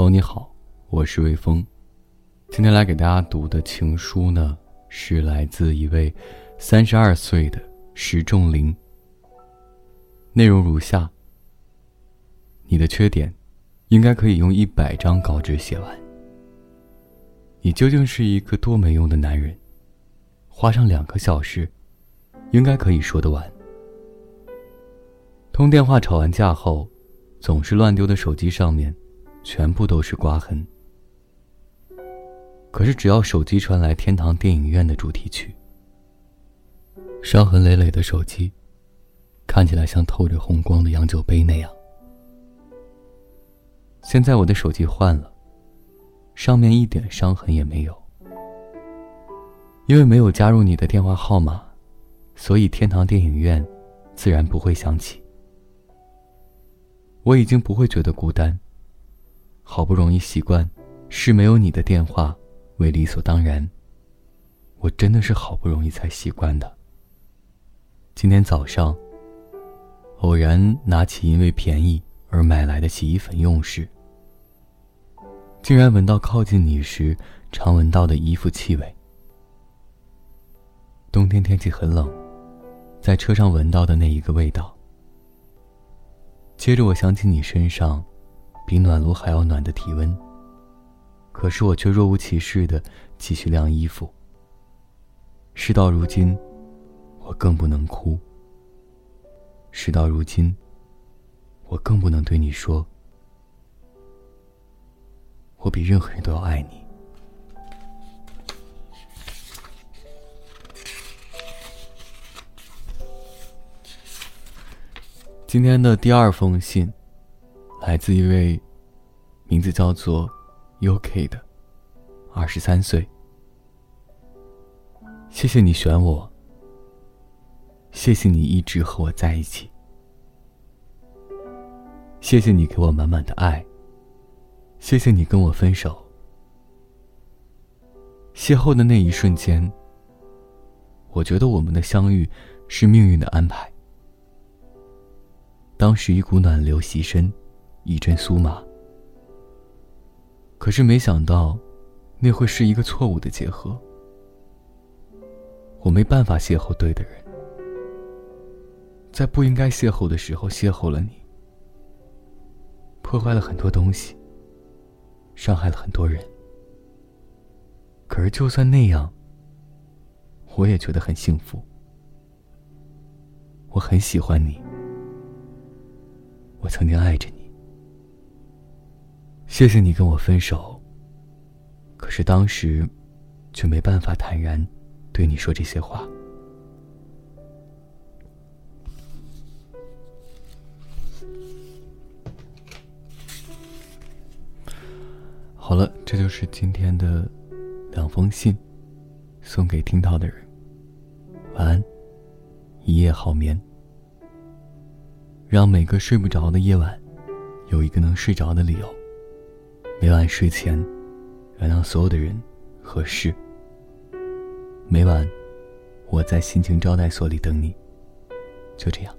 哦你好，我是魏峰。今天来给大家读的情书呢，是来自一位三十二岁的石仲林。内容如下：你的缺点，应该可以用一百张稿纸写完。你究竟是一个多没用的男人，花上两个小时，应该可以说得完。通电话吵完架后，总是乱丢的手机上面。全部都是刮痕。可是，只要手机传来天堂电影院的主题曲，伤痕累累的手机，看起来像透着红光的洋酒杯那样。现在我的手机换了，上面一点伤痕也没有。因为没有加入你的电话号码，所以天堂电影院自然不会响起。我已经不会觉得孤单。好不容易习惯，是没有你的电话为理所当然。我真的是好不容易才习惯的。今天早上，偶然拿起因为便宜而买来的洗衣粉用时，竟然闻到靠近你时常闻到的衣服气味。冬天天气很冷，在车上闻到的那一个味道。接着我想起你身上。比暖炉还要暖的体温。可是我却若无其事的继续晾衣服。事到如今，我更不能哭。事到如今，我更不能对你说，我比任何人都要爱你。今天的第二封信。来自一位名字叫做 UK 的二十三岁。谢谢你选我，谢谢你一直和我在一起，谢谢你给我满满的爱，谢谢你跟我分手。邂逅的那一瞬间，我觉得我们的相遇是命运的安排。当时一股暖流袭身。一阵酥麻，可是没想到，那会是一个错误的结合。我没办法邂逅对的人，在不应该邂逅的时候邂逅了你，破坏了很多东西，伤害了很多人。可是就算那样，我也觉得很幸福。我很喜欢你，我曾经爱着你。谢谢你跟我分手。可是当时，却没办法坦然对你说这些话。好了，这就是今天的两封信，送给听到的人。晚安，一夜好眠。让每个睡不着的夜晚，有一个能睡着的理由。每晚睡前，原谅所有的人和事。每晚，我在心情招待所里等你。就这样。